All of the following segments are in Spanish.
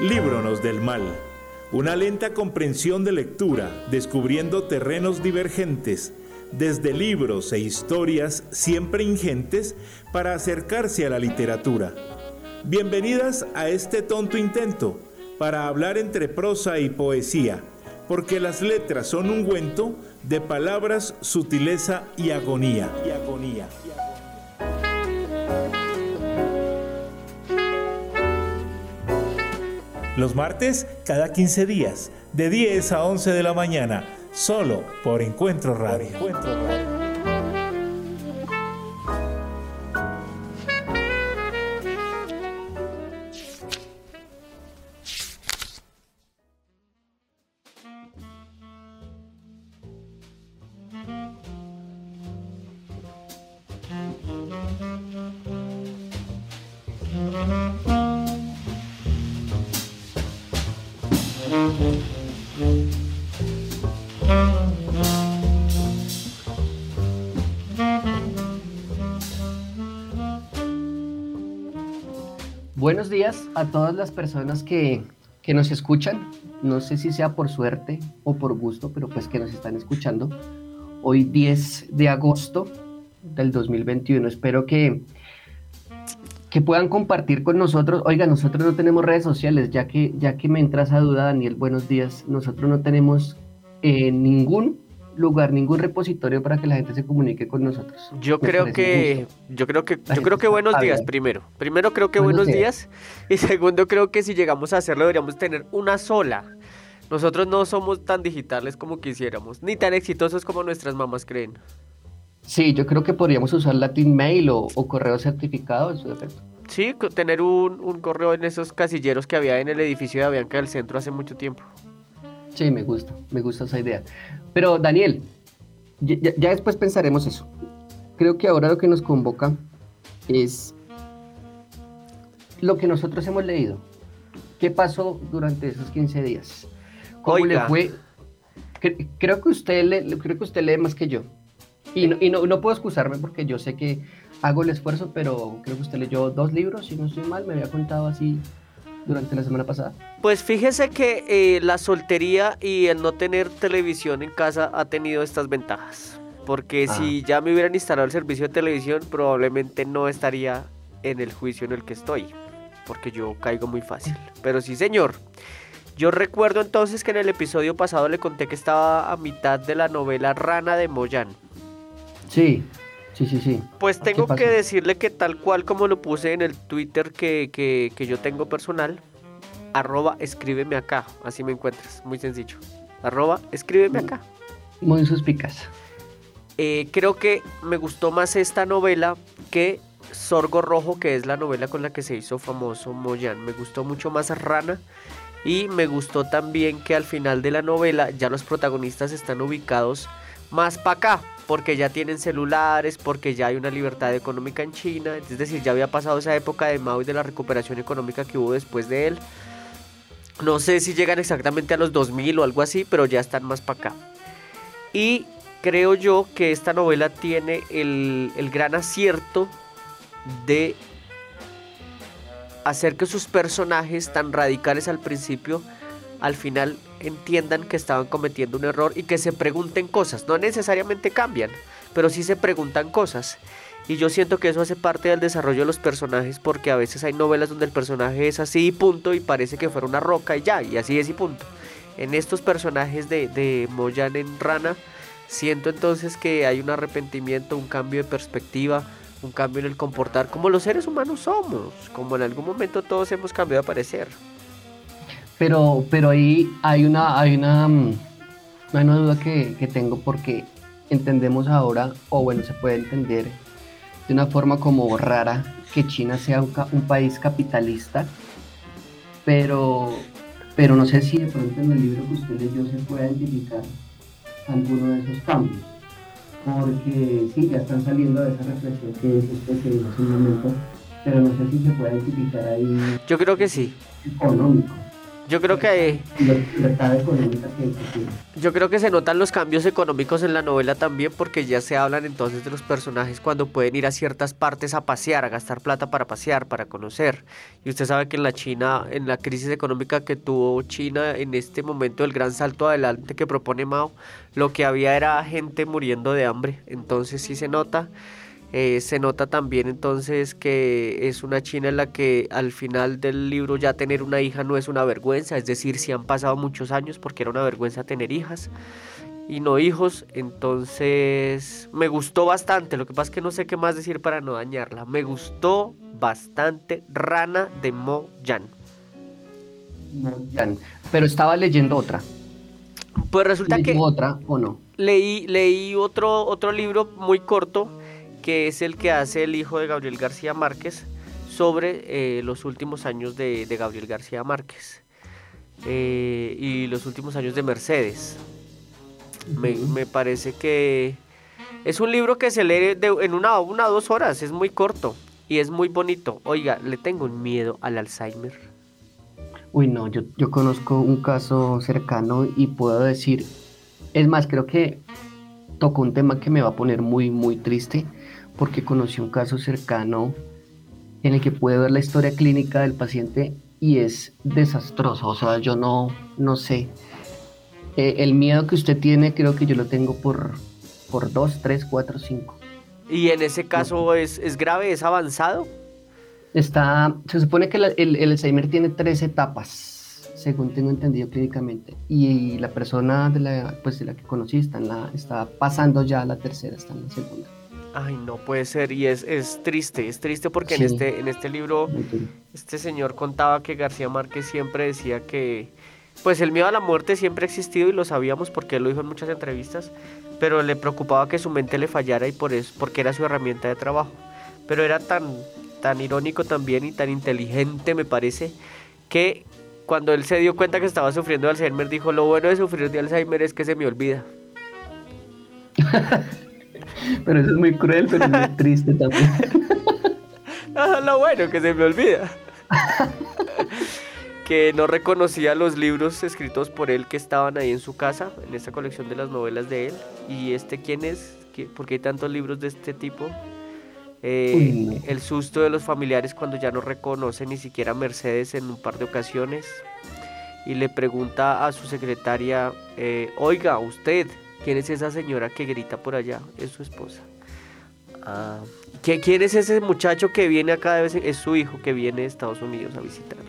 Líbronos del mal. Una lenta comprensión de lectura, descubriendo terrenos divergentes, desde libros e historias siempre ingentes para acercarse a la literatura. Bienvenidas a este tonto intento para hablar entre prosa y poesía, porque las letras son un ungüento de palabras, sutileza y agonía. Y agonía. Los martes, cada 15 días, de 10 a 11 de la mañana, solo por Encuentro Radio. Encuentro Radio. Buenos días a todas las personas que, que, nos escuchan. No sé si sea por suerte o por gusto, pero pues que nos están escuchando. Hoy 10 de agosto del 2021. Espero que, que puedan compartir con nosotros. Oiga, nosotros no tenemos redes sociales, ya que, ya que me entra esa duda, Daniel, buenos días. Nosotros no tenemos eh, ningún lugar, ningún repositorio para que la gente se comunique con nosotros. Yo creo que, yo creo que, yo creo que buenos días primero. Primero creo que buenos, días. y segundo creo que si llegamos a hacerlo deberíamos tener una sola. Nosotros no somos tan digitales como quisiéramos, ni tan exitosos como nuestras mamás creen. Sí, yo creo que podríamos usar Latin Mail o, correo certificado en su defecto. Sí, tener un, un, correo en esos casilleros que había en el edificio de Avianca del Centro hace mucho tiempo. Sí, me gusta, me gusta esa idea. Pero Daniel, ya, ya después pensaremos eso. Creo que ahora lo que nos convoca es lo que nosotros hemos leído. ¿Qué pasó durante esos 15 días? ¿Cómo le fue? Creo que usted le, creo que usted lee más que yo. Y, no, y no, no, puedo excusarme porque yo sé que hago el esfuerzo, pero creo que usted leyó dos libros, si no estoy mal, me había contado así durante la semana pasada. Pues fíjese que eh, la soltería y el no tener televisión en casa ha tenido estas ventajas. Porque ah. si ya me hubieran instalado el servicio de televisión, probablemente no estaría en el juicio en el que estoy. Porque yo caigo muy fácil. Pero sí, señor. Yo recuerdo entonces que en el episodio pasado le conté que estaba a mitad de la novela Rana de Moyan. Sí, sí, sí, sí. Pues tengo que decirle que tal cual como lo puse en el Twitter que, que, que yo tengo personal, arroba escríbeme acá, así me encuentras, muy sencillo. Arroba escríbeme acá. Muy suspicaz. Eh, creo que me gustó más esta novela que Sorgo Rojo, que es la novela con la que se hizo famoso Moyan. Me gustó mucho más Rana. Y me gustó también que al final de la novela ya los protagonistas están ubicados más para acá, porque ya tienen celulares, porque ya hay una libertad económica en China, es decir, ya había pasado esa época de Mao y de la recuperación económica que hubo después de él. No sé si llegan exactamente a los 2000 o algo así, pero ya están más para acá. Y creo yo que esta novela tiene el, el gran acierto de hacer que sus personajes tan radicales al principio al final entiendan que estaban cometiendo un error y que se pregunten cosas. No necesariamente cambian, pero sí se preguntan cosas. Y yo siento que eso hace parte del desarrollo de los personajes porque a veces hay novelas donde el personaje es así y punto y parece que fuera una roca y ya, y así es y punto. En estos personajes de, de Moyan en Rana, siento entonces que hay un arrepentimiento, un cambio de perspectiva, un cambio en el comportar como los seres humanos somos, como en algún momento todos hemos cambiado de parecer. Pero, pero ahí hay una, hay una, mm, hay una duda que, que tengo porque entendemos ahora, o bueno, se puede entender de una forma como rara que China sea un, un, país capitalista, pero, pero no sé si de pronto en el libro que usted leyó se puede identificar alguno de esos cambios, porque sí, ya están saliendo de esa reflexión que usted se hace un momento, pero no sé si se puede identificar ahí. Yo creo que sí. Económico. Yo creo que yo creo que se notan los cambios económicos en la novela también porque ya se hablan entonces de los personajes cuando pueden ir a ciertas partes a pasear, a gastar plata para pasear, para conocer. Y usted sabe que en la China, en la crisis económica que tuvo China en este momento del gran salto adelante que propone Mao, lo que había era gente muriendo de hambre. Entonces sí se nota. Eh, se nota también entonces que es una China en la que al final del libro ya tener una hija no es una vergüenza, es decir, si han pasado muchos años porque era una vergüenza tener hijas y no hijos, entonces me gustó bastante, lo que pasa es que no sé qué más decir para no dañarla, me gustó bastante Rana de Mo Yan. Pero estaba leyendo otra. Pues resulta que... otra o no? Leí, leí otro, otro libro muy corto que es el que hace el hijo de Gabriel García Márquez sobre eh, los últimos años de, Gabriel García Márquez eh, y los últimos años de Mercedes. me, parece que es un libro que se lee en una, una o dos horas, es muy corto y es muy bonito. Oiga, le tengo un miedo al Alzheimer. Uy, no, yo, yo conozco un caso cercano y puedo decir, es más, creo que tocó un tema que me va a poner muy, muy triste porque conocí un caso cercano en el que puede ver la historia clínica del paciente y es desastroso. O sea, yo no, no sé. Eh, el miedo que usted tiene creo que yo lo tengo por, por 2, 3, 4, 5. ¿Y en ese caso es, es, grave, es avanzado? Está, se supone que el, Alzheimer tiene tres etapas, según tengo entendido clínicamente. Y la persona de la, pues, de la que conocí está, en la, está pasando ya a la tercera, está en la segunda. Ay, no puede ser. Y es, es triste, es triste porque en, este, en este libro este señor contaba que García Márquez siempre decía que, pues el miedo a la muerte siempre ha existido y lo sabíamos porque él lo dijo en muchas entrevistas, pero le preocupaba que su mente le fallara y por eso, porque era su herramienta de trabajo. Pero era tan, tan irónico también y tan inteligente, me parece, que cuando él se dio cuenta que estaba sufriendo de Alzheimer, dijo, lo bueno de sufrir de Alzheimer es que se me olvida. Pero eso es muy cruel, pero es muy triste también. No, lo bueno, que se me olvida. que no reconocía los libros escritos por él que estaban ahí en su casa, en esta colección de las novelas de él. ¿Y este quién es? ¿Por qué hay tantos libros de este tipo? Eh, el susto de los familiares cuando ya no reconoce ni siquiera a Mercedes en un par de ocasiones. Y le pregunta a su secretaria, eh, oiga, usted, ¿Quién es esa señora que grita por allá? Es su esposa. Ah, ¿Quién es ese muchacho que viene acá de vez Es su hijo que viene de Estados Unidos a visitarlo.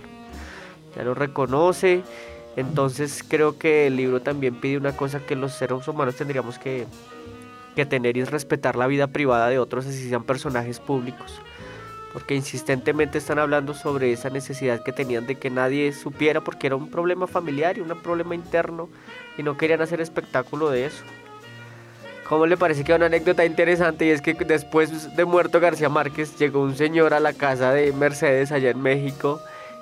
Ya lo reconoce. Entonces creo que el libro también pide una cosa que los seres humanos tendríamos que, que tener y es respetar la vida privada de otros, así sean personajes públicos. Porque insistentemente están hablando sobre esa necesidad que tenían de que nadie supiera porque era un problema familiar y un problema interno y no querían hacer espectáculo de eso. ¿Cómo le parece que una anécdota interesante? Y es que después de muerto García Márquez llegó un señor a la casa de Mercedes allá en México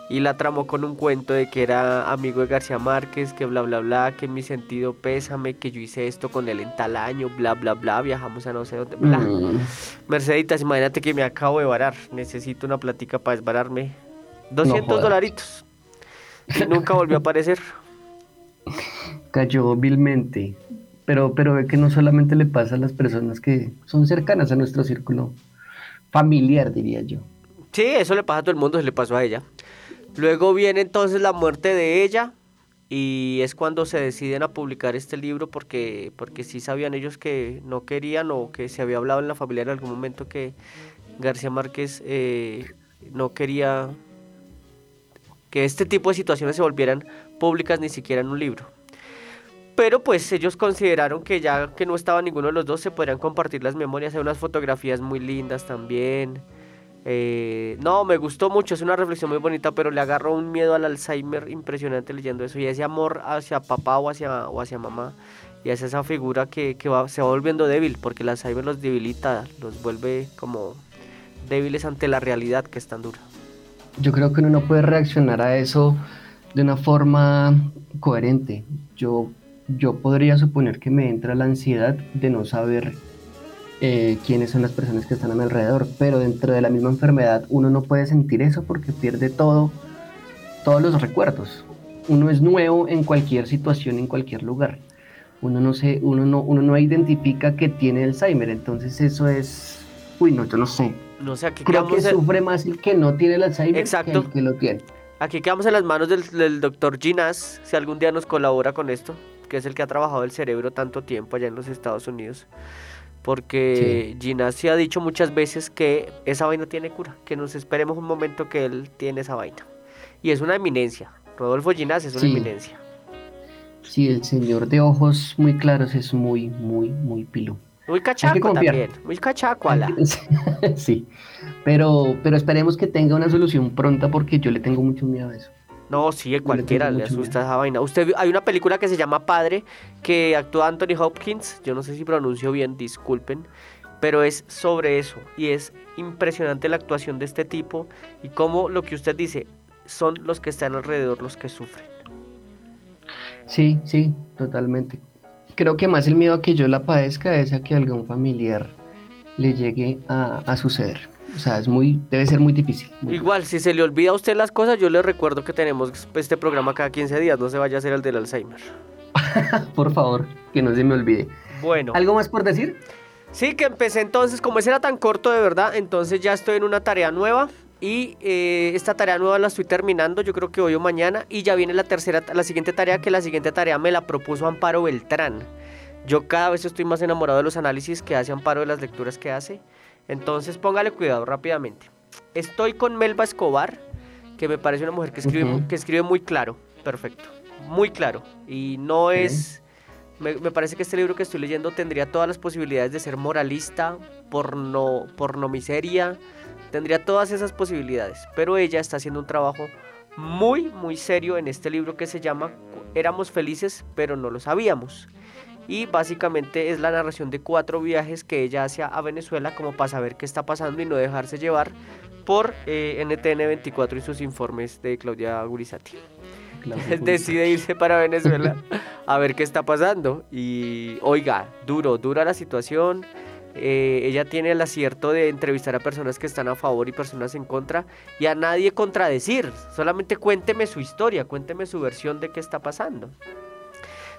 y la tramó con un cuento de que era amigo de García Márquez, que bla bla bla, que mi sentido pésame, que yo hice esto con él en tal año, bla bla bla, viajamos a no sé dónde, bla. Mm. Merceditas, imagínate que me acabo de varar, necesito una platica para desbararme. 200 dolaritos. Y nunca volvió a aparecer cayó vilmente. Pero, pero ve que no solamente le pasa a las personas que son cercanas a nuestro círculo familiar, diría yo. Sí, eso le pasa a todo el mundo, se le pasó a ella. Luego viene entonces la muerte de ella y es cuando se deciden a publicar este libro porque, porque sí sabían ellos que no querían o que se había hablado en la familia en algún momento que García Márquez eh, no quería que este tipo de situaciones se volvieran públicas ni siquiera en un libro. Pero pues ellos consideraron que ya que no estaba ninguno de los dos se podrían compartir las memorias. Hay unas fotografías muy lindas también. Eh, no, me gustó mucho, es una reflexión muy bonita, pero le agarró un miedo al Alzheimer impresionante leyendo eso. Y ese amor hacia papá o hacia, o hacia mamá. Y es esa figura que, va, se va volviendo débil, porque el Alzheimer los debilita, los vuelve como débiles ante la realidad que es tan dura. Yo creo que uno no puede reaccionar a eso de una forma coherente. Yo yo podría suponer que me entra la ansiedad de no saber eh, quiénes son las personas que están a mi alrededor, pero dentro de la misma enfermedad uno no puede sentir eso porque pierde todo, todos los recuerdos. uno es nuevo en cualquier situación, en cualquier lugar. Uno no, se, uno, no, uno no identifica que tiene Alzheimer, entonces eso es... Uy, no, yo no sé. No sé, aquí Creo que sufre más el que no tiene el Alzheimer Exacto. que el que lo tiene. Aquí quedamos en las manos del, del doctor Ginás, si algún día nos colabora con esto, que es el que ha trabajado el cerebro tanto tiempo allá en los Estados Unidos. Porque sí ha dicho muchas veces que esa vaina tiene cura, que nos esperemos un momento que él tiene esa vaina. Y es una eminencia. Rodolfo Ginás es una Sí. eminencia. Sí, el señor de ojos muy claros es muy, muy, muy pilo. Muy cachaco también. Muy cachaco, ala. sí, pero, pero esperemos que tenga una solución pronta porque yo le tengo mucho miedo a eso. No, sí, a cualquiera le asusta miedo. esa vaina. Usted hay una película que se llama Padre que actúa Anthony Hopkins. Yo no sé si pronuncio bien, disculpen, pero es sobre eso y es impresionante la actuación de este tipo y cómo lo que usted dice son los que están alrededor los que sufren. Sí, sí, totalmente. Creo que más el miedo a que yo la padezca es a que algún familiar le llegue a, a suceder. O sea, es muy, debe ser muy difícil. muy Igual, si se le olvida a usted las cosas, yo le recuerdo que tenemos este programa cada 15 días, no se vaya a hacer el del Alzheimer. difícil. Por favor, que no se me olvide. Bueno. ¿Algo más por decir? Sí, que empecé entonces, como ese era tan corto de verdad, entonces ya estoy en una tarea nueva y eh, esta tarea nueva la estoy terminando, yo creo que hoy o mañana, y ya viene la tercera, la siguiente tarea, que la siguiente tarea me la propuso Amparo Beltrán. Yo cada vez estoy más enamorado de los análisis que hace Amparo, de las lecturas que hace, entonces póngale cuidado rápidamente. Estoy con Melba Escobar, que me parece una mujer que escribe, que muy claro, perfecto, muy claro, y no es... Me, me parece que este libro que estoy leyendo tendría todas las posibilidades de ser moralista, porno, pornomiseria, tendría todas esas posibilidades. Pero ella está haciendo un trabajo muy, muy serio en este libro que se llama Éramos felices, pero no lo sabíamos. Y básicamente es la narración de cuatro viajes que ella hace a Venezuela como para saber qué está pasando y no dejarse llevar por eh, NTN 24 y sus informes de Claudia Gurizati decide irse para Venezuela a ver qué está pasando. Y oiga, duro, dura la situación. Eh, ella tiene el acierto de entrevistar a personas que están a favor y personas en contra y a nadie contradecir. Solamente cuénteme su historia, cuénteme su versión de qué está pasando.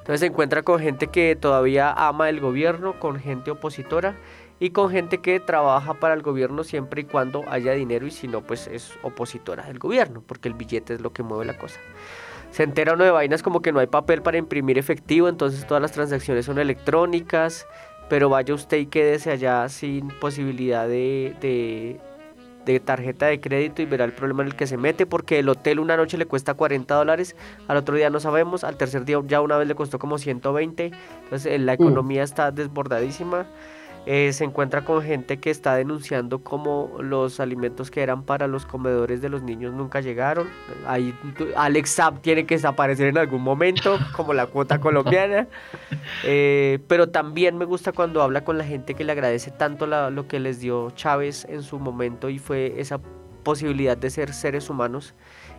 Entonces se encuentra con gente que todavía ama el gobierno, con gente opositora y con gente que trabaja para el gobierno siempre y cuando haya dinero y si no, pues es opositora del gobierno, porque el billete es lo que mueve la cosa. Se entera uno de vainas como que no hay papel para imprimir efectivo, entonces todas las transacciones son electrónicas, pero vaya usted y quédese allá sin posibilidad de, de, de tarjeta de crédito y verá el problema en el que se mete, porque el hotel una noche le cuesta 40 dólares, al otro día no sabemos, al tercer día ya una vez le costó como 120, entonces eh, la economía está desbordadísima. Eh, se encuentra con gente que está denunciando como los alimentos que eran para los comedores de los niños nunca llegaron. Ahí Alex Saab tiene que desaparecer en algún momento, como la cuota colombiana. Eh, pero también me gusta cuando habla con la gente que le agradece tanto la- lo que les dio Chávez en su momento y fue esa posibilidad de ser seres humanos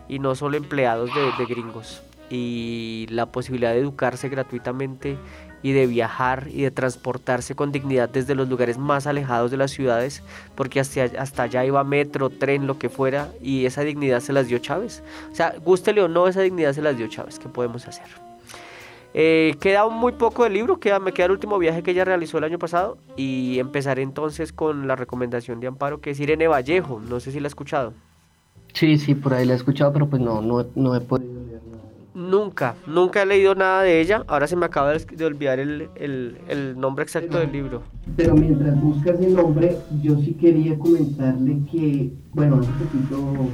y no solo empleados de, de gringos. Y la posibilidad de educarse gratuitamente y de viajar y de transportarse con dignidad desde los lugares más alejados de las ciudades, porque hasta, hasta allá iba metro, tren, lo que fuera, y esa dignidad se las dio Chávez. O sea, gústele o no, esa dignidad se las dio Chávez. ¿Qué podemos hacer? Eh, queda muy poco del libro, queda, me queda el último viaje que ella realizó el año pasado y empezaré entonces con la recomendación de Amparo, que es Irene Vallejo, no sé si la ha escuchado. Sí, sí, por ahí la he escuchado, pero pues no, no, no he podido leer. Nunca, nunca he leído nada de ella, ahora se me acaba de, olvidar el, el- el nombre exacto del libro. Pero mientras buscas el nombre, yo sí quería comentarle que, bueno, hace poquito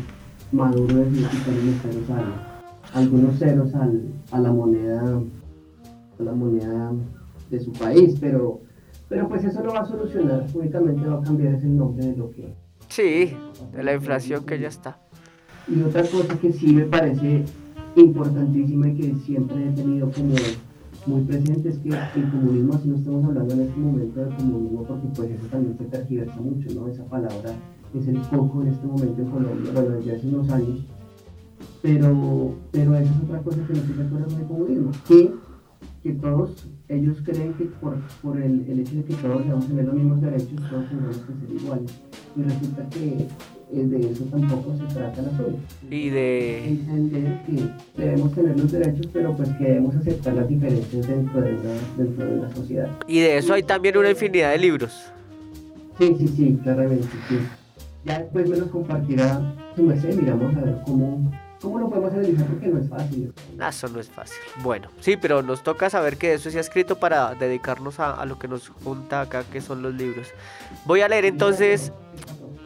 Maduro los ceros al- algunos ceros al, a la moneda a la moneda de su país, pero, pero pues eso no va a solucionar, únicamente va a cambiar ese nombre de lo que... Sí, de la inflación que ya está. Y otra cosa que sí me parece importantísima y que siempre he tenido como muy presente es que el comunismo, así no estamos hablando en este momento de comunismo, porque pues eso también se tergiversa mucho, ¿no? Esa palabra es el coco en este momento en Colombia, bueno, desde hace unos años, pero, pero eso es otra cosa que no se recuerda con el comunismo, que que todos ellos creen que por, por el, hecho de que todos debemos tener los mismos derechos, todos tenemos que ser iguales. Y resulta que de eso tampoco se trata la asunto. Y de... Entender que debemos tener los derechos, pero pues que debemos aceptar las diferencias dentro de la, dentro de la sociedad. Y de eso hay también una infinidad de libros. Sí, sí, sí, claramente, sí. Ya después me los compartirá su merced, miramos a ver cómo ¿Cómo lo podemos analizar? Porque no es fácil. Ah, eso no es fácil. Bueno, sí, pero nos toca saber que eso se ha escrito para dedicarnos a, lo que nos junta acá, que son los libros. Voy a leer entonces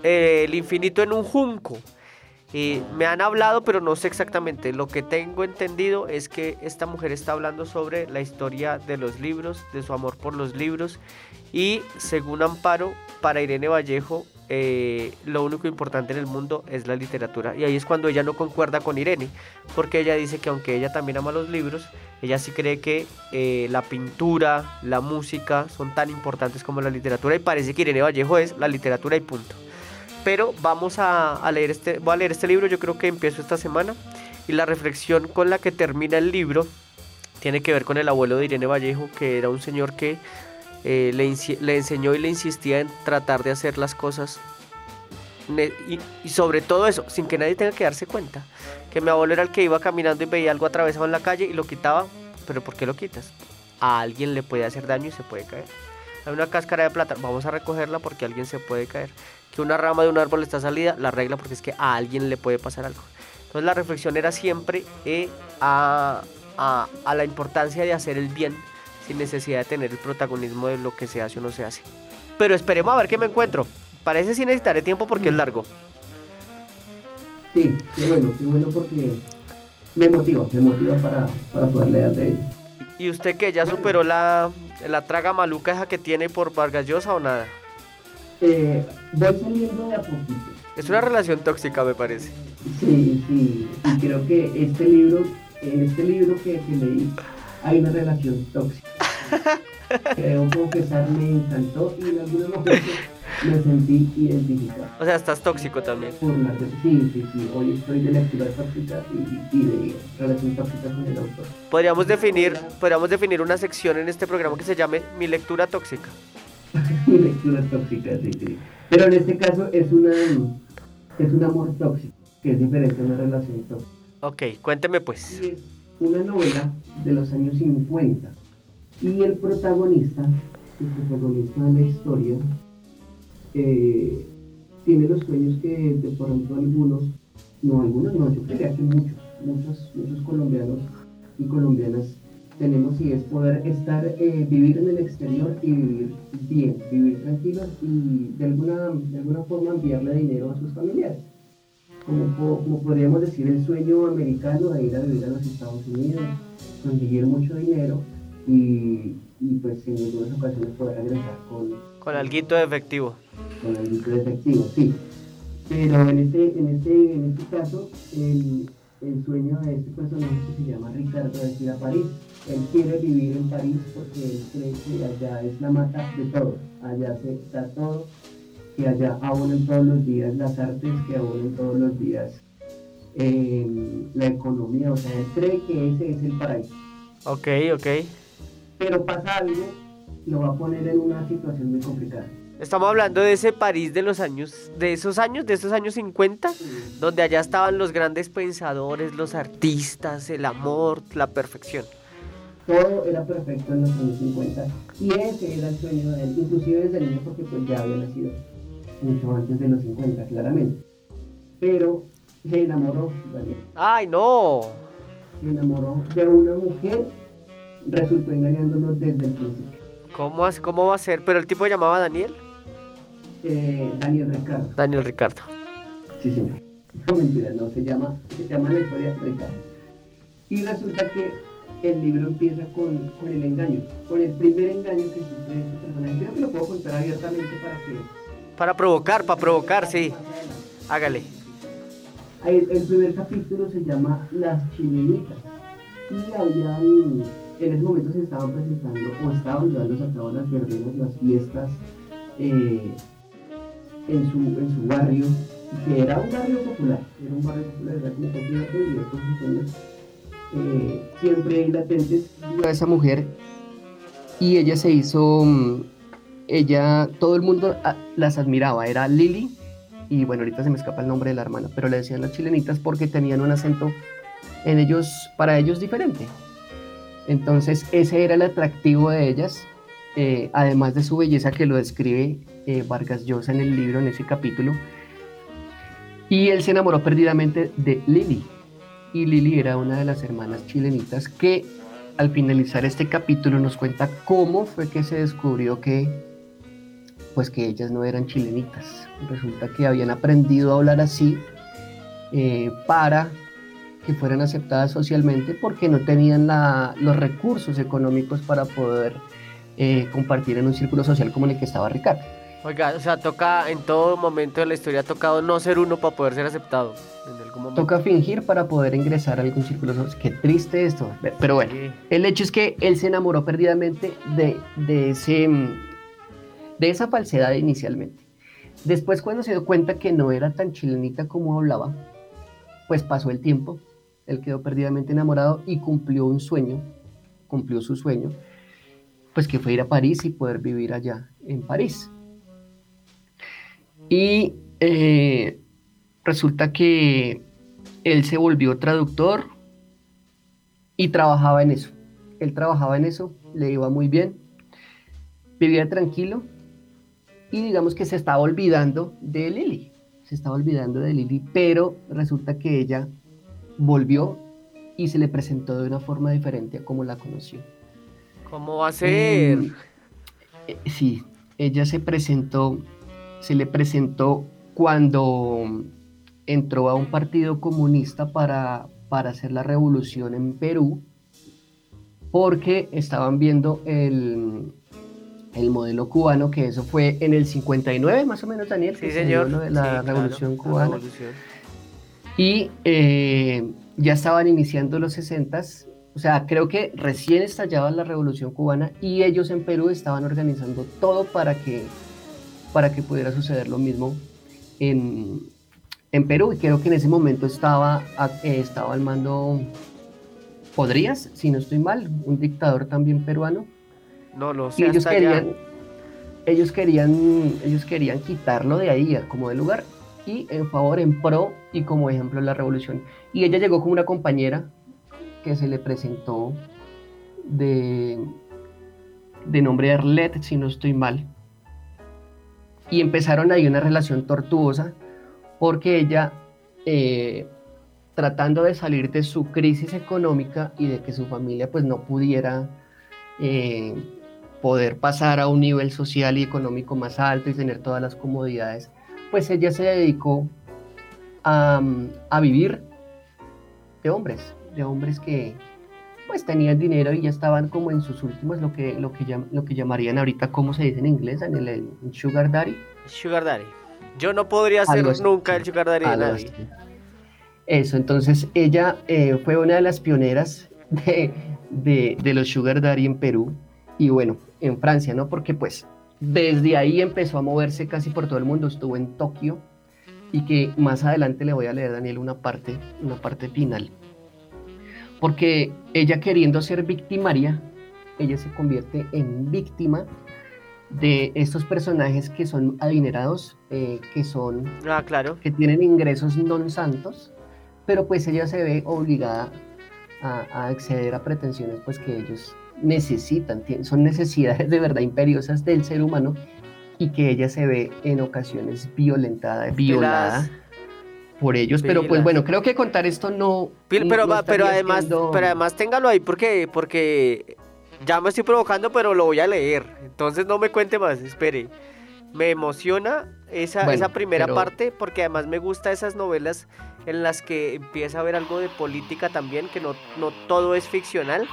eh, El infinito en un junco. Y me han hablado, pero no sé exactamente. Lo que tengo entendido es que esta mujer está hablando sobre la historia de los libros, de su amor por los libros. Y según Amparo, para Irene Vallejo, eh, lo único importante en el mundo es la literatura. Y ahí es cuando ella no concuerda con Irene, porque ella dice que aunque ella también ama los libros, ella sí cree que eh, la pintura, la música son tan importantes como la literatura y parece que Irene Vallejo es la literatura y punto. Pero vamos a, leer este, voy a leer este libro, yo creo que empiezo esta semana y la reflexión con la que termina el libro tiene que ver con el abuelo de Irene Vallejo, que era un señor que eh, le, enseñó y le insistía en tratar de hacer las cosas. Y, sobre todo eso, sin que nadie tenga que darse cuenta. Que mi abuelo era el que iba caminando y veía algo atravesado en la calle y lo quitaba. Pero ¿por qué lo quitas? A alguien le puede hacer daño y se puede caer. Hay una cáscara de plata, vamos a recogerla porque alguien se puede caer. Que una rama de un árbol está salida, la regla porque es que a alguien le puede pasar algo. Entonces la reflexión era siempre eh, a, a la importancia de hacer el bien sin necesidad de tener el protagonismo de lo que se hace o no se hace. Pero esperemos a ver qué me encuentro. Parece sí necesitaré tiempo porque es largo. Sí, qué bueno, qué bueno porque me motiva, me motiva para, para poder leer de ello. ¿Y usted que ya superó la, la traga maluca esa que tiene por Vargas Llosa o nada? Eh, voy saliendo de a poquito. Es una relación tóxica, me parece. Sí, sí, y creo que este libro, en este libro que, que leí, hay una relación tóxica. Creo confesar, me encantó y en algunos momentos me sentí identificado. O sea, estás tóxico también. Sí, sí, sí. Hoy estoy de lectura tóxica y, y de relación tóxica con el autor. Podríamos definir, podríamos definir una sección en este programa que se llame Mi lectura tóxica. Mi lectura tóxica, sí, sí. Pero en este caso es una es un amor tóxico, que es diferente a una relación tóxica. Ok, cuénteme pues una novela de los años 50 y el protagonista, el protagonista de la historia, tiene los sueños que de pronto algunos, no algunos, no, yo creía que muchos, muchos, muchos colombianos y colombianas tenemos y es poder estar, eh, vivir en el exterior y vivir bien, vivir tranquilos y de alguna, de alguna forma enviarle dinero a sus familiares. Como, podríamos decir, el sueño americano de ir a vivir a los Estados Unidos, conseguir mucho dinero y, pues en algunas ocasiones poder regresar con... Con alguito de efectivo. Con alguito de efectivo, sí. Pero en este, en este, en este caso, el, el sueño de este personaje que se llama Ricardo es ir a París. Él quiere vivir en París porque él cree que allá es la mata de todo, allá se da todo que allá abonen todos los días las artes, que abonen todos los días eh, la economía, o sea, él cree que ese es el paraíso. Ok, ok. Pero pasa algo, lo va a poner en una situación muy complicada. Estamos hablando de ese París de los años, de esos años, de esos años 50, donde allá estaban los grandes pensadores, los artistas, el amor, la perfección. Todo era perfecto en los años 50 y ese era el sueño de él, inclusive desde niño porque pues ya había nacido mucho antes de los 50, claramente. Pero se enamoró, Daniel. ¡Ay, no! Se enamoró de una mujer, resultó engañándonos desde el principio. ¿Cómo, ¿Cómo va a ser? ¿Pero el tipo llamaba Daniel? Eh, Daniel Ricardo. Daniel Ricardo. Sí, señor. No mentira, no, se llama, se llama la historia Ricardo. Y resulta que el libro empieza con, con el engaño, con el primer engaño que sufre ese personaje. Creo que lo puedo contar abiertamente para que para provocar, para provocar, sí. Hágale. El, primer capítulo se llama Las Chimenitas. Y habían, en ese momento se estaban presentando o estaban llevando a cabo las verbenas, las fiestas eh, en, su, en su barrio, que era un barrio popular, era un barrio popular, era como cualquier otro y con sus sueños. eh, siempre latentes, a esa mujer y ella se hizo, mm, ella, todo el mundo ah, las admiraba, era Lili y bueno, ahorita se me escapa el nombre de la hermana, pero le decían las chilenitas porque tenían un acento en ellos, para ellos diferente. Entonces ese era el atractivo de ellas, eh, además de su belleza que lo describe eh, Vargas Llosa en el libro, en ese capítulo. Y él se enamoró perdidamente de Lili. Y Lili era una de las hermanas chilenitas que al finalizar este capítulo nos cuenta cómo fue que se descubrió que pues que ellas no eran chilenitas. Resulta que habían aprendido a hablar así eh, para que fueran aceptadas socialmente porque no tenían los recursos económicos para poder eh, compartir en un círculo social como en el que estaba Ricardo. Oiga, o sea, toca en todo momento de la historia ha tocado no ser uno para poder ser aceptado. Toca fingir para poder ingresar a algún círculo social. Qué triste esto. Pero bueno, el hecho es que él se enamoró perdidamente de, de, ese, de esa falsedad inicialmente. Después, cuando se dio cuenta que no era tan chilenita como hablaba, pues pasó el tiempo él quedó perdidamente enamorado y cumplió un sueño, cumplió su sueño, pues que fue ir a París y poder vivir allá en París. Y eh, resulta que él se volvió traductor y trabajaba en eso. Él trabajaba en eso, le iba muy bien, vivía tranquilo y digamos que se estaba olvidando de Lily, se estaba olvidando de Lily, pero resulta que ella volvió y se le presentó de una forma diferente a como la conoció. ¿Cómo va a ser? Mm, eh, sí, ella se presentó, se le presentó cuando entró a un partido comunista para, para hacer la revolución en Perú, porque estaban viendo el, el modelo cubano, que eso fue en el 59 más o menos, Daniel, sí, señor. de la revolución cubana y eh, ya estaban iniciando los 60 o sea, creo que recién estallaba la revolución cubana y ellos en Perú estaban organizando todo para que, para que pudiera suceder lo mismo en, en Perú. Y creo que en ese momento estaba, eh, estaba al mando, podrías, si no estoy mal, un dictador también peruano. No lo sé. Y ellos querían, ellos querían, ellos querían quitarlo de ahí, como de lugar y en favor, en pro y como ejemplo la revolución. Y ella llegó con una compañera que se le presentó de, de nombre Arlette, si no estoy mal. Y empezaron ahí una relación tortuosa porque ella, eh, tratando de salir de su crisis económica y de que su familia pues no pudiera eh, poder pasar a un nivel social y económico más alto y tener todas las comodidades, pues ella se dedicó a, vivir de hombres, de hombres que pues tenían dinero y ya estaban como en sus últimos, lo que, lo que, lo que llamarían ahorita, ¿cómo se dice en inglés? En el, sugar daddy. Sugar daddy. Yo no podría ser nunca el sugar daddy de nadie. Eso, entonces ella eh, fue una de las pioneras de, de, de, los sugar daddy en Perú y bueno, en Francia, ¿no? Porque pues desde ahí empezó a moverse casi por todo el mundo, estuvo en Tokio y que más adelante le voy a leer a Daniel una parte, una parte final. Porque ella queriendo ser victimaria, ella se convierte en víctima de estos personajes que son adinerados, eh, que son, ah, claro. que tienen ingresos non santos, pero pues ella se ve obligada a, a acceder a pretensiones pues que ellos necesitan, son necesidades de verdad imperiosas del ser humano y que ella se ve en ocasiones violentada, violada por ellos, pero pues bueno, creo que contar esto no... Pero, pero, además, pero además téngalo ahí porque, porque ya me estoy provocando, pero lo voy a leer, entonces no me cuente más, espere. Me emociona esa, esa primera parte porque además me gusta esas novelas en las que empieza a haber algo de política también, que no, no todo es ficcional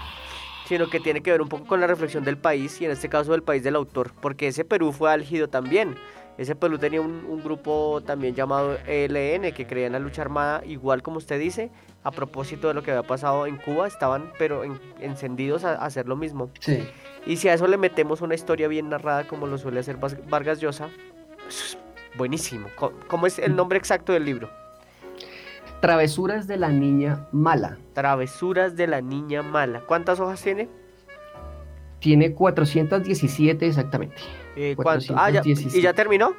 sino que tiene que ver un poco con la reflexión del país y en este caso del país del autor, porque ese Perú fue álgido también. Ese Perú tenía un, grupo también llamado ELN que creía en la lucha armada, igual como usted dice, a propósito de lo que había pasado en Cuba, estaban pero encendidos a, hacer lo mismo. Sí. Y si a eso le metemos una historia bien narrada como lo suele hacer Vargas Llosa, buenísimo. ¿Cómo es el nombre exacto del libro? Travesuras de la niña mala. Travesuras de la niña mala. ¿Cuántas hojas tiene? Tiene 417 exactamente. Eh, ¿cuánto? Ah, ya, ¿y ya terminó?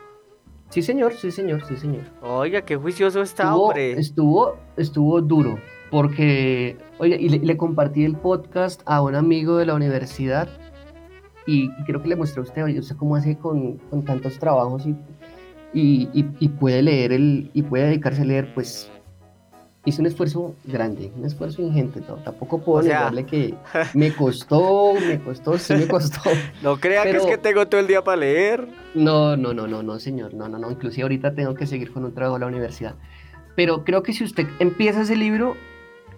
Sí, señor, sí, señor, sí, señor. Oiga, qué juicioso está, estuvo, hombre. Estuvo, estuvo duro, porque, oye, y le, compartí el podcast a un amigo de la universidad y, creo que le mostré a usted, oye, usted cómo hace con, con tantos trabajos y, y, y, puede leer el, y puede dedicarse a leer, pues hice un esfuerzo grande, un esfuerzo ingente. tampoco puedo negarle que me costó, me costó, sí me costó. no crea que es que tengo todo el día para leer. No, no, no, no, no, señor, no, no, no. Inclusive ahorita tengo que seguir con un trabajo en la universidad. Pero creo que si usted empieza ese libro,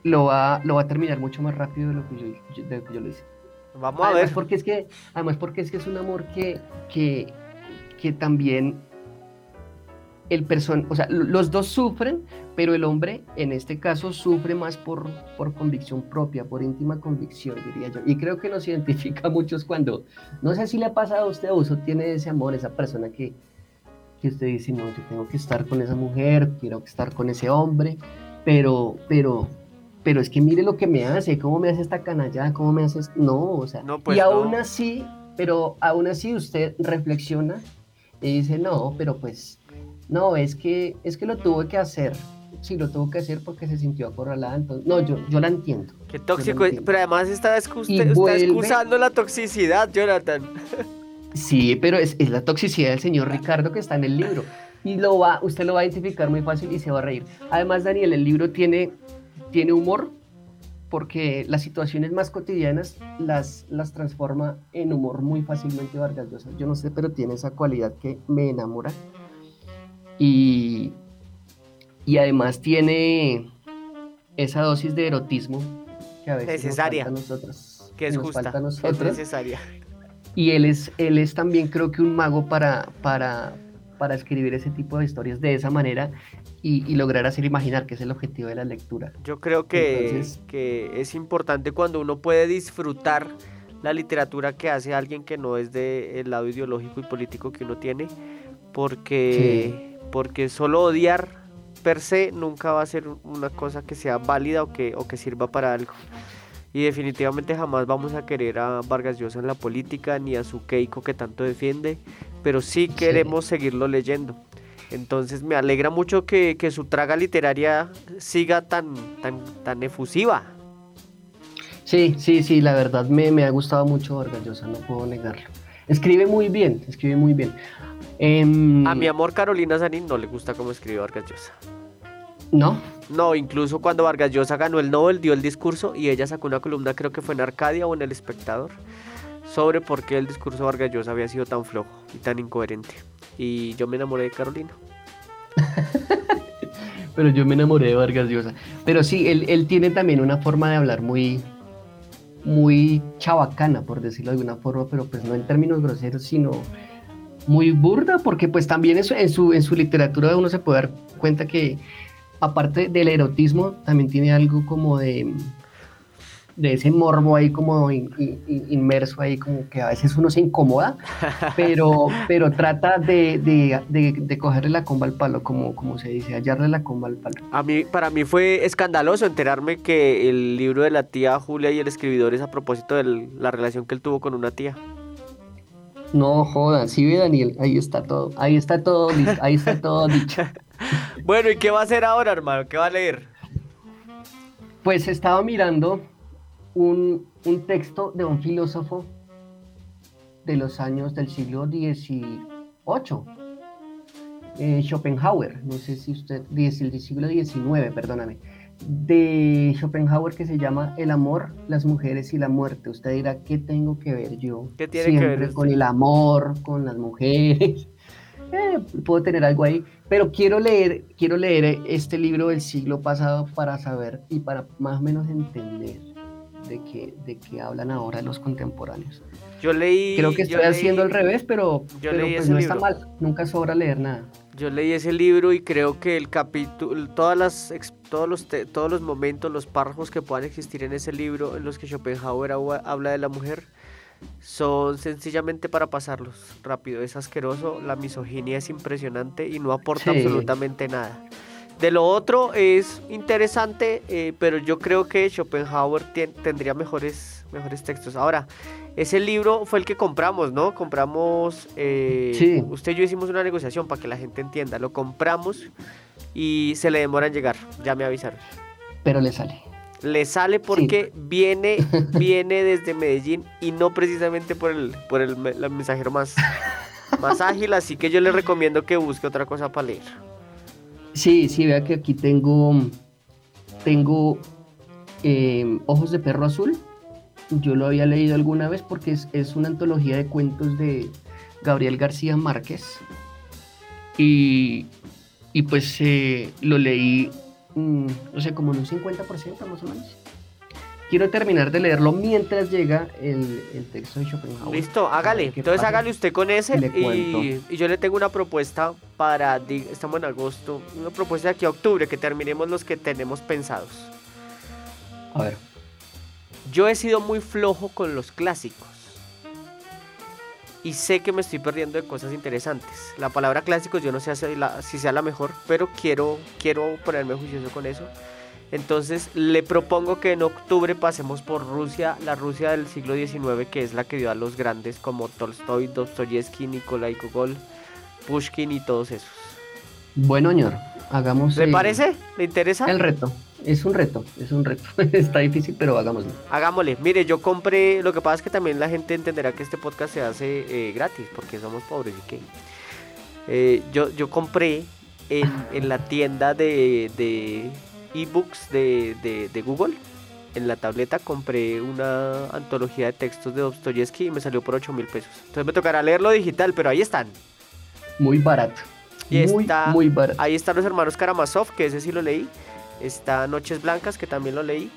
lo va, lo va a terminar mucho más rápido de lo que yo, de lo, que yo lo hice. Vamos a ver. Porque es que, además porque es que es un amor que, que, que también el person o sea, los dos sufren, pero el hombre en este caso sufre más por, por convicción propia, por íntima convicción, diría yo. Y creo que nos identifica a muchos cuando, no sé si le ha pasado a usted o usted tiene ese amor, esa persona que, que usted dice, no, yo tengo que estar con esa mujer, quiero estar con ese hombre, pero, pero, pero es que mire lo que me hace, cómo me hace esta canallada, cómo me hace, no, o sea, pues y aún así, pero aún así usted reflexiona y dice, no, pero pues no, es que, es que lo tuvo que hacer. Sí, lo tuvo que hacer porque se sintió acorralada. Entonces, no, yo, yo la entiendo. Qué tóxico. Pero además está, excusando la toxicidad, Jonathan. Sí, pero es, es, la toxicidad del señor Ricardo que está en el libro. Y lo va, usted lo va a identificar muy fácil y se va a reír. Además, Daniel, el libro tiene, tiene humor porque las situaciones más cotidianas las, las transforma en humor muy fácilmente Vargas Llosa. Yo no sé, pero tiene esa cualidad que me enamora. Y, y además tiene esa dosis de erotismo que a veces necesaria. Nos falta a nosotros. Que es justa, es necesaria. Y él es, él es también creo que un mago para, para, para escribir ese tipo de historias de esa manera y, lograr hacer imaginar, que es el objetivo de la lectura. Yo creo que, que es importante cuando uno puede disfrutar la literatura que hace alguien que no es del lado ideológico y político que uno tiene, porque porque solo odiar per se nunca va a ser una cosa que sea válida o que, o que sirva para algo. Y definitivamente jamás vamos a querer a Vargas Llosa en la política ni a su Keiko que tanto defiende, pero sí queremos seguirlo leyendo. Entonces me alegra mucho que, su traga literaria siga tan, tan, tan efusiva. Sí, sí, sí, la verdad me, me ha gustado mucho Vargas Llosa, no puedo negarlo. Escribe muy bien, escribe muy bien. Em, a mi amor Carolina Sanín no le gusta cómo escribe Vargas Llosa. ¿No? No, incluso cuando Vargas Llosa ganó el Nobel, dio el discurso y ella sacó una columna, creo que fue en Arcadia o en El Espectador, sobre por qué el discurso de Vargas Llosa había sido tan flojo y tan incoherente. Y yo me enamoré de Carolina. Pero yo me enamoré de Vargas Llosa. Pero sí, él, él tiene también una forma de hablar muy, muy chabacana, por decirlo de alguna forma, pero pues no en términos groseros, sino muy burda, porque pues también en su, en su literatura uno se puede dar cuenta que aparte del erotismo, también tiene algo como de, de ese morbo ahí como inmerso ahí, como que a veces uno se incomoda, pero, pero trata de, de, cogerle la comba al palo, como, como se dice, hallarle la comba al palo. A mí, para mí fue escandaloso enterarme que el libro de la tía Julia y el escribidor es a propósito de la relación que él tuvo con una tía. No jodan, sí ve Daniel, ahí está todo, ahí está todo, ahí está todo dicho. bueno, ¿y qué va a hacer ahora, hermano? ¿Qué va a leer? Pues estaba mirando un, texto de un filósofo de los años del siglo XVIII, eh, Schopenhauer, no sé si usted, del siglo XIX, perdóname de Schopenhauer que se llama El amor, las mujeres y la muerte. Usted dirá, ¿qué tengo que ver yo? ¿Qué tiene que ver con el amor, con las mujeres? Eh, puedo tener algo ahí, pero quiero leer, quiero leer este libro del siglo pasado para saber y para más o menos entender de qué, de qué hablan ahora los contemporáneos. Yo leí. Creo que estoy haciendo al revés, pero, pues no está mal. Nunca sobra leer nada. Yo leí ese libro y creo que el capítulo, todas las, todos, los todos los momentos, los párrafos que puedan existir en ese libro en los que Schopenhauer habla de la mujer, son sencillamente para pasarlos rápido. Es asqueroso, la misoginia es impresionante y no aporta absolutamente nada. De lo otro es interesante, eh, pero yo creo que Schopenhauer tendría mejores, mejores textos. Ahora, ese libro fue el que compramos, ¿no? Compramos. Eh, sí. Usted y yo hicimos una negociación para que la gente entienda. Lo compramos y se le demora en llegar. Ya me avisaron. Pero le sale. Le sale porque viene, viene desde Medellín y no precisamente por el, por el, mensajero más, más ágil. Así que yo le recomiendo que busque otra cosa para leer. Sí, sí, vea que aquí tengo, tengo eh, Ojos de Perro Azul. Yo lo había leído alguna vez porque es, una antología de cuentos de Gabriel García Márquez. Y, pues eh, lo leí, mm, no sé, como en un 50% más o menos quiero terminar de leerlo mientras llega el, texto de Schopenhauer. Listo, hágale. Entonces hágale usted con ese y, yo le tengo una propuesta para, estamos en agosto, una propuesta de aquí a octubre, que terminemos los que tenemos pensados. A ver. Yo he sido muy flojo con los clásicos. Y sé que me estoy perdiendo de cosas interesantes. La palabra clásicos yo no sé si sea la mejor, pero quiero, quiero ponerme juicioso con eso. Entonces le propongo que en octubre pasemos por Rusia, la Rusia del siglo XIX, que es la que dio a los grandes como Tolstoy, Dostoyevsky, Nikolai Gogol, Pushkin y todos esos. Bueno, señor, hagamos. ¿Le parece? ¿Le interesa? El reto. Es un reto, es un reto. Está difícil, pero hagámoslo. Hagámosle. Mire, yo compré. Lo que pasa es que también la gente entenderá que este podcast se hace eh, gratis, porque somos pobres y que. Eh, yo, yo compré en, la tienda de ebooks de, de, Google. En la tableta compré una antología de textos de Dostoyevsky y me salió por 8 mil pesos. Entonces me tocará leerlo digital, pero ahí están. Muy barato. Y muy, está, muy barato. Ahí están los hermanos Karamazov, que ese sí lo leí. Está Noches Blancas, que también lo leí.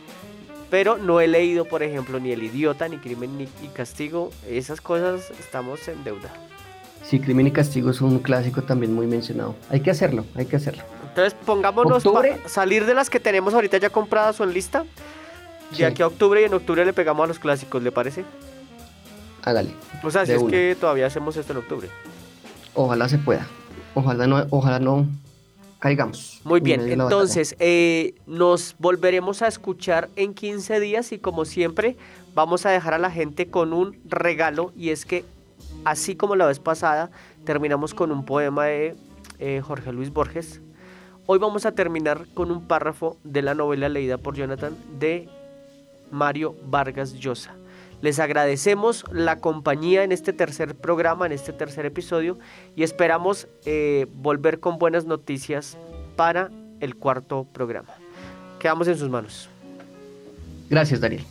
Pero no he leído, por ejemplo, ni El Idiota, ni Crimen ni Castigo. Esas cosas estamos en deuda. Sí, Crimen y Castigo es un clásico también muy mencionado. Hay que hacerlo, hay que hacerlo. Entonces pongámonos para salir de las que tenemos ahorita ya compradas o en lista. De aquí a octubre y en octubre le pegamos a los clásicos, ¿le parece? Hágale. O sea, si es que todavía hacemos esto en octubre. Ojalá se pueda. Ojalá no, ojalá no caigamos. Muy bien, entonces eh, nos volveremos a escuchar en 15 días y como siempre vamos a dejar a la gente con un regalo y es que así como la vez pasada terminamos con un poema de eh, Jorge Luis Borges, Hoy vamos a terminar con un párrafo de la novela leída por Jonathan de Mario Vargas Llosa. Les agradecemos la compañía en este tercer programa, en este tercer episodio y esperamos eh, volver con buenas noticias para el cuarto programa. Quedamos en sus manos. Gracias, Daniel.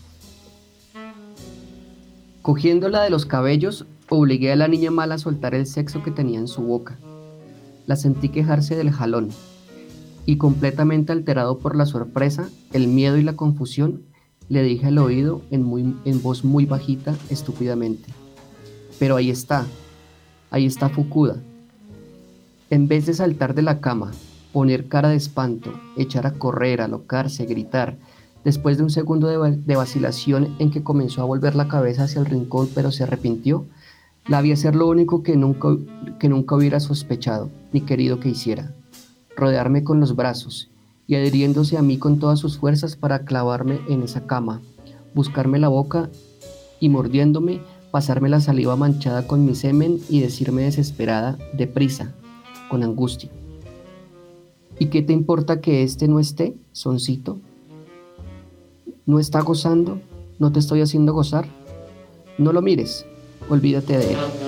Cogiéndola de los cabellos, obligué a la niña mala a soltar el sexo que tenía en su boca. La sentí quejarse del jalón y completamente alterado por la sorpresa, el miedo y la confusión, le dije al oído en, voz muy bajita, estúpidamente. Pero ahí está, ahí está Fukuda. En vez de saltar de la cama, poner cara de espanto, echar a correr, alocarse, gritar, después de un segundo de, de vacilación en que comenzó a volver la cabeza hacia el rincón pero se arrepintió, la vi hacer lo único que nunca, que nunca hubiera sospechado ni querido que hiciera, rodearme con los brazos y adhiriéndose a mí con todas sus fuerzas para clavarme en esa cama, buscarme la boca y mordiéndome, pasarme la saliva manchada con mi semen y decirme desesperada, deprisa, con angustia. ¿Y qué te importa que este no esté, soncito? ¿No está gozando? ¿No te estoy haciendo gozar? No lo mires, olvídate de él.